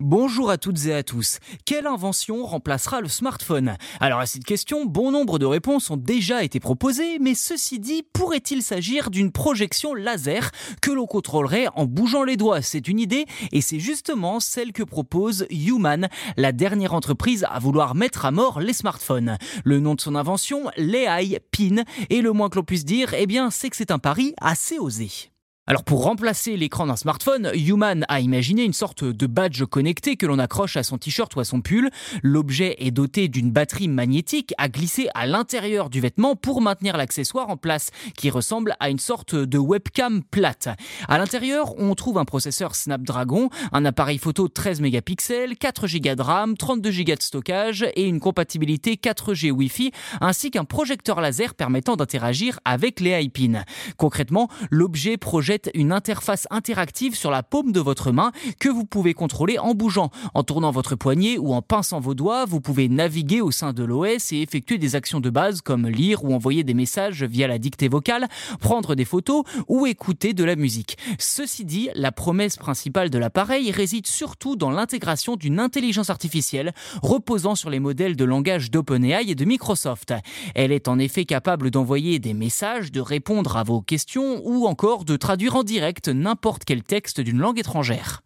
Bonjour à toutes et à tous. Quelle invention remplacera le smartphone? Alors à cette question, bon nombre de réponses ont déjà été proposées, mais ceci dit, pourrait-il s'agir d'une projection laser que l'on contrôlerait en bougeant les doigts? C'est une idée et c'est justement celle que propose Human, la dernière entreprise à vouloir mettre à mort les smartphones. Le nom de son invention, l'AI PIN, et le moins que l'on puisse dire, eh bien, c'est que c'est un pari assez osé. Alors pour remplacer l'écran d'un smartphone, Human a imaginé une sorte de badge connecté que l'on accroche à son t-shirt ou à son pull. L'objet est doté d'une batterie magnétique à glisser à l'intérieur du vêtement pour maintenir l'accessoire en place, qui ressemble à une sorte de webcam plate. À l'intérieur, on trouve un processeur Snapdragon, un appareil photo 13 mégapixels, 4 Go de RAM, 32 Go de stockage et une compatibilité 4G Wi-Fi, ainsi qu'un projecteur laser permettant d'interagir avec les iPins. Concrètement, l'objet projette une interface interactive sur la paume de votre main que vous pouvez contrôler en bougeant. En tournant votre poignet ou en pinçant vos doigts, vous pouvez naviguer au sein de l'OS et effectuer des actions de base comme lire ou envoyer des messages via la dictée vocale, prendre des photos ou écouter de la musique. Ceci dit, la promesse principale de l'appareil réside surtout dans l'intégration d'une intelligence artificielle reposant sur les modèles de langage d'OpenAI et de Microsoft. Elle est en effet capable d'envoyer des messages, de répondre à vos questions ou encore de traduire direct n'importe quel texte d'une langue étrangère.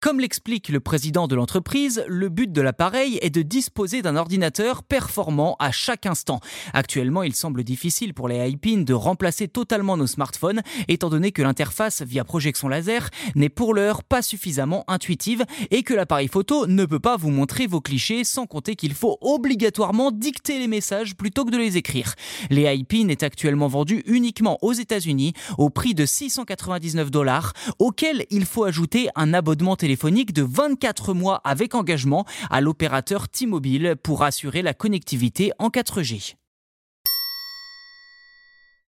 Comme l'explique le président de l'entreprise, le but de l'appareil est de disposer d'un ordinateur performant à chaque instant. Actuellement, il semble difficile pour les iPins de remplacer totalement nos smartphones, étant donné que l'interface via projection laser n'est pour l'heure pas suffisamment intuitive et que l'appareil photo ne peut pas vous montrer vos clichés sans compter qu'il faut obligatoirement dicter les messages plutôt que de les écrire. Les iPins est actuellement vendu uniquement aux États-Unis au prix de 699 dollars, auquel il faut ajouter un abonnement téléphonique téléphonique de 24 mois avec engagement à l'opérateur T-Mobile pour assurer la connectivité en 4G.